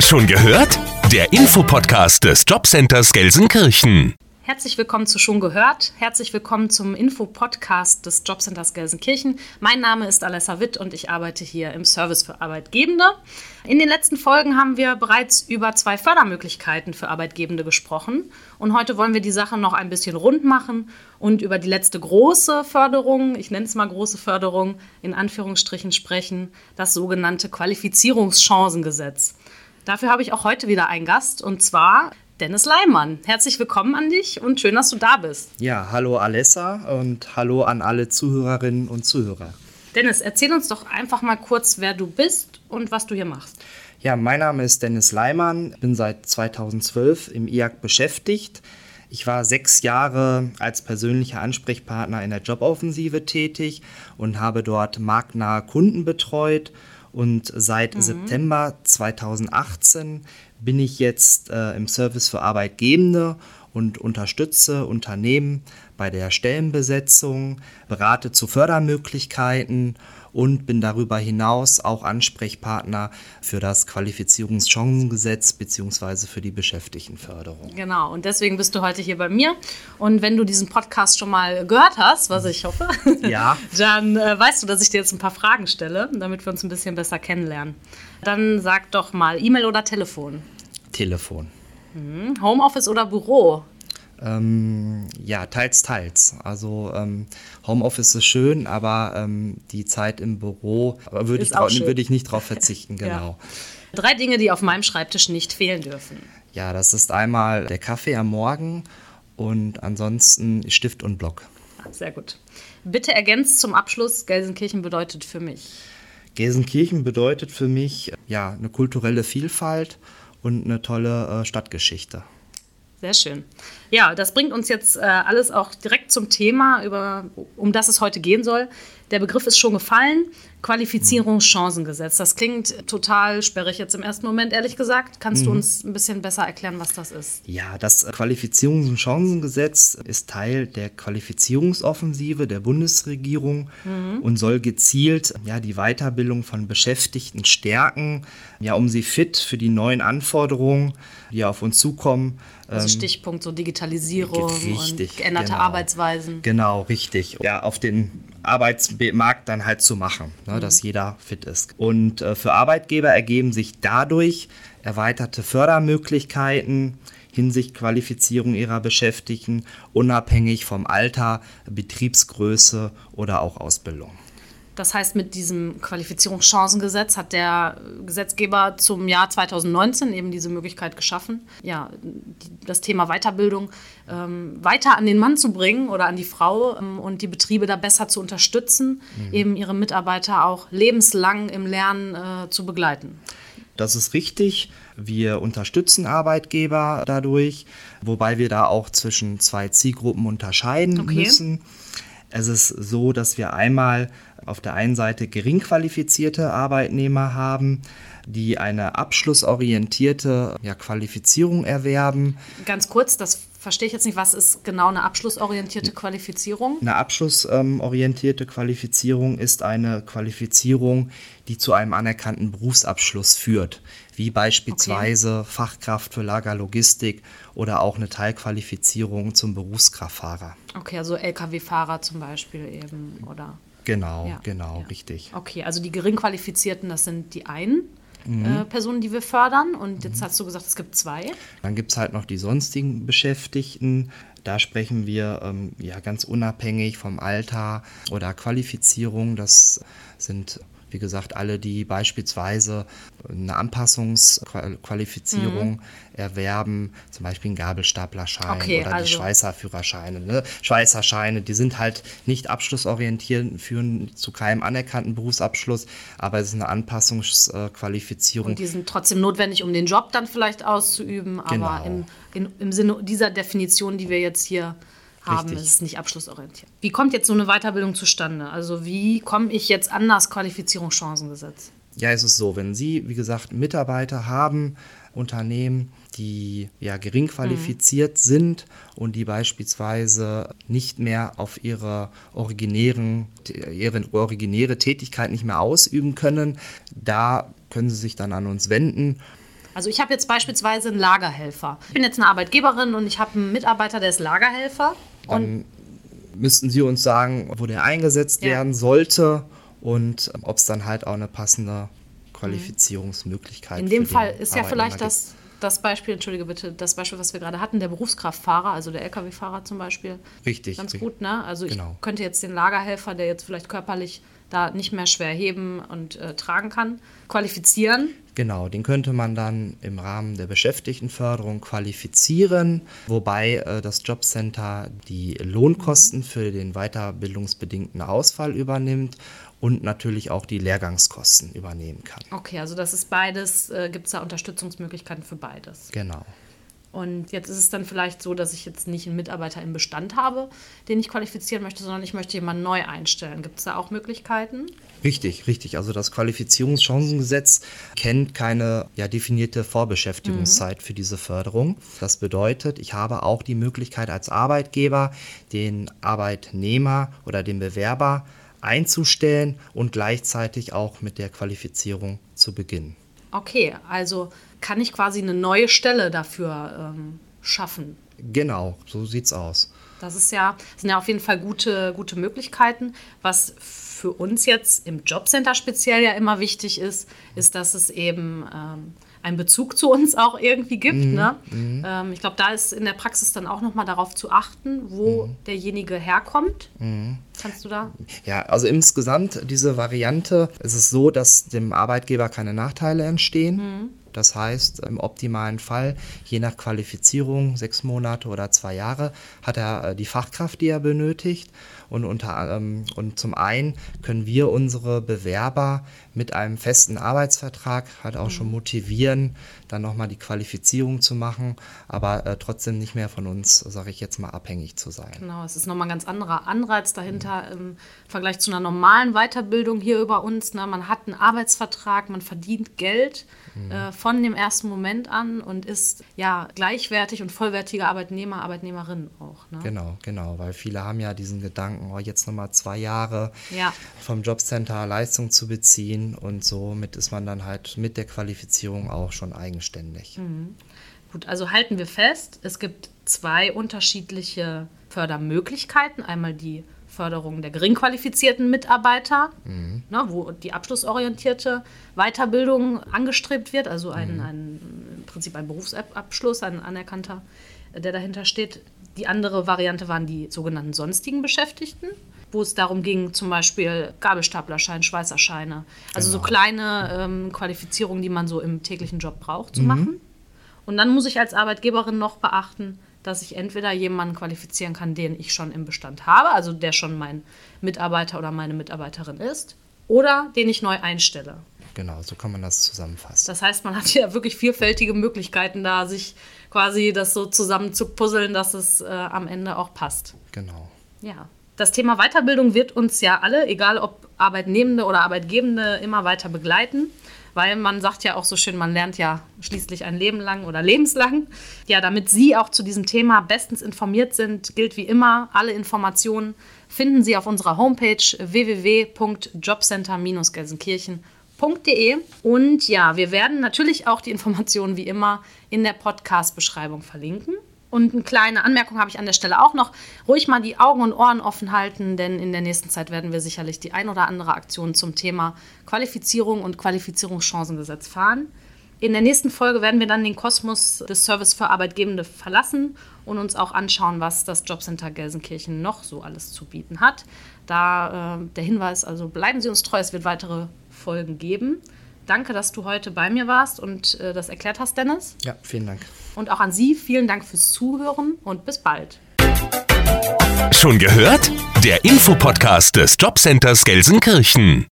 Schon gehört? Der Infopodcast des Jobcenters Gelsenkirchen. Herzlich willkommen zu Schon gehört. Herzlich willkommen zum Info-Podcast des Jobcenters Gelsenkirchen. Mein Name ist Alessa Witt und ich arbeite hier im Service für Arbeitgebende. In den letzten Folgen haben wir bereits über zwei Fördermöglichkeiten für Arbeitgebende gesprochen. Und heute wollen wir die Sache noch ein bisschen rund machen und über die letzte große Förderung, ich nenne es mal große Förderung, in Anführungsstrichen sprechen, das sogenannte Qualifizierungschancengesetz. Dafür habe ich auch heute wieder einen Gast und zwar Dennis Leimann. Herzlich willkommen an dich und schön, dass du da bist. Ja, hallo Alessa und hallo an alle Zuhörerinnen und Zuhörer. Dennis, erzähl uns doch einfach mal kurz, wer du bist und was du hier machst. Ja, mein Name ist Dennis Leimann, bin seit 2012 im IAC beschäftigt. Ich war sechs Jahre als persönlicher Ansprechpartner in der Joboffensive tätig und habe dort marktnahe Kunden betreut. Und seit mhm. September 2018 bin ich jetzt äh, im Service für Arbeitgebende und unterstütze Unternehmen bei der Stellenbesetzung, berate zu Fördermöglichkeiten und bin darüber hinaus auch Ansprechpartner für das Qualifizierungschancengesetz bzw. für die Beschäftigtenförderung. Genau, und deswegen bist du heute hier bei mir. Und wenn du diesen Podcast schon mal gehört hast, was ich hoffe, ja. dann äh, weißt du, dass ich dir jetzt ein paar Fragen stelle, damit wir uns ein bisschen besser kennenlernen. Dann sag doch mal E-Mail oder Telefon? Telefon. Mhm. Homeoffice oder Büro? Ähm, ja, teils, teils. Also ähm, Homeoffice ist schön, aber ähm, die Zeit im Büro würde ich, würd ich nicht darauf verzichten, genau. ja. Drei Dinge, die auf meinem Schreibtisch nicht fehlen dürfen. Ja, das ist einmal der Kaffee am Morgen und ansonsten Stift und Block. Sehr gut. Bitte ergänzt zum Abschluss, Gelsenkirchen bedeutet für mich. Gelsenkirchen bedeutet für mich ja eine kulturelle Vielfalt und eine tolle äh, Stadtgeschichte. Sehr schön. Ja, das bringt uns jetzt äh, alles auch direkt zum Thema, über, um das es heute gehen soll. Der Begriff ist schon gefallen. Qualifizierungschancengesetz. Das klingt total sperrig jetzt im ersten Moment, ehrlich gesagt. Kannst mhm. du uns ein bisschen besser erklären, was das ist? Ja, das Qualifizierungschancengesetz ist Teil der Qualifizierungsoffensive der Bundesregierung mhm. und soll gezielt ja, die Weiterbildung von Beschäftigten stärken, ja, um sie fit für die neuen Anforderungen, die auf uns zukommen, also ähm, Stichpunkt so Digitalisierung richtig, und geänderte genau. Arbeitsweisen. Genau, richtig. Ja, auf den Arbeitsmarkt dann halt zu machen, ne, mhm. dass jeder fit ist. Und äh, für Arbeitgeber ergeben sich dadurch erweiterte Fördermöglichkeiten hinsichtlich Qualifizierung ihrer Beschäftigten, unabhängig vom Alter, Betriebsgröße oder auch Ausbildung. Das heißt, mit diesem Qualifizierungschancengesetz hat der Gesetzgeber zum Jahr 2019 eben diese Möglichkeit geschaffen, ja, das Thema Weiterbildung ähm, weiter an den Mann zu bringen oder an die Frau ähm, und die Betriebe da besser zu unterstützen, mhm. eben ihre Mitarbeiter auch lebenslang im Lernen äh, zu begleiten. Das ist richtig. Wir unterstützen Arbeitgeber dadurch, wobei wir da auch zwischen zwei Zielgruppen unterscheiden okay. müssen. Es ist so, dass wir einmal auf der einen Seite gering qualifizierte Arbeitnehmer haben, die eine abschlussorientierte ja, Qualifizierung erwerben. Ganz kurz, das verstehe ich jetzt nicht, was ist genau eine abschlussorientierte Qualifizierung? Eine abschlussorientierte ähm, Qualifizierung ist eine Qualifizierung, die zu einem anerkannten Berufsabschluss führt, wie beispielsweise okay. Fachkraft für Lagerlogistik oder auch eine Teilqualifizierung zum Berufskraftfahrer. Okay, also Lkw-Fahrer zum Beispiel eben, oder? Genau, ja, genau, ja. richtig. Okay, also die Geringqualifizierten, das sind die einen. Mhm. Äh, Personen, die wir fördern. Und jetzt mhm. hast du gesagt, es gibt zwei. Dann gibt es halt noch die sonstigen Beschäftigten. Da sprechen wir ähm, ja ganz unabhängig vom Alter oder Qualifizierung. Das sind wie gesagt, alle, die beispielsweise eine Anpassungsqualifizierung mhm. erwerben, zum Beispiel einen Gabelstaplerschein okay, oder also. die Schweißerführerscheine. Ne? Schweißerscheine, die sind halt nicht abschlussorientiert, führen zu keinem anerkannten Berufsabschluss, aber es ist eine Anpassungsqualifizierung. Und die sind trotzdem notwendig, um den Job dann vielleicht auszuüben, aber genau. im, in, im Sinne dieser Definition, die wir jetzt hier haben, Richtig. ist nicht abschlussorientiert. Wie kommt jetzt so eine Weiterbildung zustande? Also wie komme ich jetzt an das Qualifizierungschancengesetz? Ja, es ist so, wenn Sie, wie gesagt, Mitarbeiter haben, Unternehmen, die ja gering qualifiziert mhm. sind und die beispielsweise nicht mehr auf ihre originären, ihre originäre Tätigkeit nicht mehr ausüben können, da können Sie sich dann an uns wenden Also ich habe jetzt beispielsweise einen Lagerhelfer. Ich bin jetzt eine Arbeitgeberin und ich habe einen Mitarbeiter, der ist Lagerhelfer. Und Müssten Sie uns sagen, wo der eingesetzt Ja. werden sollte und ob es dann halt auch eine passende Qualifizierungsmöglichkeit in dem Fall ist ja vielleicht gibt. das, das Beispiel, entschuldige bitte, das Beispiel, was wir gerade hatten, der Berufskraftfahrer, also der Lkw-Fahrer zum Beispiel. Richtig, Ganz gut, ne? Also Genau. ich könnte jetzt den Lagerhelfer, der jetzt vielleicht körperlich da nicht mehr schwer heben und äh, tragen kann, qualifizieren. Genau, den könnte man dann im Rahmen der Beschäftigtenförderung qualifizieren, wobei äh, das Jobcenter die Lohnkosten für den weiterbildungsbedingten Ausfall übernimmt und natürlich auch die Lehrgangskosten übernehmen kann. Okay, also das ist beides, äh, gibt es da Unterstützungsmöglichkeiten für beides. Genau. Und jetzt ist es dann vielleicht so, dass ich jetzt nicht einen Mitarbeiter im Bestand habe, den ich qualifizieren möchte, sondern ich möchte jemanden neu einstellen. Gibt es da auch Möglichkeiten? Richtig, richtig. Also das Qualifizierungschancengesetz kennt keine ja, definierte Vorbeschäftigungszeit für diese Förderung. Das bedeutet, ich habe auch die Möglichkeit als Arbeitgeber, den Arbeitnehmer oder den Bewerber einzustellen und gleichzeitig auch mit der Qualifizierung zu beginnen. Okay, also kann ich quasi eine neue Stelle dafür ähm, schaffen. Genau, so sieht's aus. Das ist ja, sind ja auf jeden Fall gute, gute Möglichkeiten. Was für uns jetzt im Jobcenter speziell ja immer wichtig ist, ist, dass es eben ähm, einen Bezug zu uns auch irgendwie gibt. Ne? Ähm, ich glaube, da ist in der Praxis dann auch nochmal darauf zu achten, wo derjenige herkommt. Kannst du da? Ja, also insgesamt diese Variante ist es so, dass dem Arbeitgeber keine Nachteile entstehen. Das heißt, im optimalen Fall, je nach Qualifizierung, sechs Monate oder zwei Jahre, hat er äh, die Fachkraft, die er benötigt. Und, unter, ähm, und zum einen können wir unsere Bewerber mit einem festen Arbeitsvertrag halt auch schon motivieren, dann nochmal die Qualifizierung zu machen, aber äh, trotzdem nicht mehr von uns, sage ich jetzt mal, abhängig zu sein. Genau, es ist nochmal ein ganz anderer Anreiz dahinter im Vergleich zu einer normalen Weiterbildung hier über uns. Ne? Man hat einen Arbeitsvertrag, man verdient Geld äh, von dem ersten Moment an und ist ja gleichwertig und vollwertiger Arbeitnehmer, Arbeitnehmerin auch. Ne? Genau, genau, weil viele haben ja diesen Gedanken, oh, jetzt nochmal zwei Jahre Ja. vom Jobcenter Leistung zu beziehen und somit ist man dann halt mit der Qualifizierung auch schon eigenständig. Gut, also halten wir fest, es gibt zwei unterschiedliche Fördermöglichkeiten. Einmal die Förderung der gering qualifizierten Mitarbeiter, ne, wo die abschlussorientierte Weiterbildung angestrebt wird, also ein, ein, im Prinzip ein Berufsabschluss, ein anerkannter, äh, der dahinter steht. Die andere Variante waren die sogenannten sonstigen Beschäftigten, wo es darum ging, zum Beispiel Gabelstaplerschein, Schweißerscheine, also so kleine ähm, Qualifizierungen, die man so im täglichen Job braucht, zu machen. Und dann muss ich als Arbeitgeberin noch beachten, dass ich entweder jemanden qualifizieren kann, den ich schon im Bestand habe, also der schon mein Mitarbeiter oder meine Mitarbeiterin ist, oder den ich neu einstelle. Genau, so kann man das zusammenfassen. Das heißt, man hat ja wirklich vielfältige Möglichkeiten da, sich quasi das so zusammen zu puzzeln, dass es äh, am Ende auch passt. Genau. Ja. Das Thema Weiterbildung wird uns ja alle, egal ob Arbeitnehmende oder Arbeitgebende, immer weiter begleiten. Weil man sagt ja auch so schön, man lernt ja schließlich ein Leben lang oder lebenslang. Ja, damit Sie auch zu diesem Thema bestens informiert sind, gilt wie immer, alle Informationen finden Sie auf unserer Homepage www.jobcenter-gelsenkirchen.de. Und ja, wir werden natürlich auch die Informationen wie immer in der Podcast-Beschreibung verlinken. Und eine kleine Anmerkung habe ich an der Stelle auch noch. Ruhig mal die Augen und Ohren offen halten, denn in der nächsten Zeit werden wir sicherlich die ein oder andere Aktion zum Thema Qualifizierung und Qualifizierungschancengesetz fahren. In der nächsten Folge werden wir dann den Kosmos des Service für Arbeitgebende verlassen und uns auch anschauen, was das Jobcenter Gelsenkirchen noch so alles zu bieten hat. Da äh, der Hinweis, also bleiben Sie uns treu, es wird weitere Folgen geben. Danke, dass du heute bei mir warst und äh, das erklärt hast, Dennis. Ja, vielen Dank. Und auch an Sie vielen Dank fürs Zuhören und bis bald. Schon gehört? Der Infopodcast des Jobcenters Gelsenkirchen.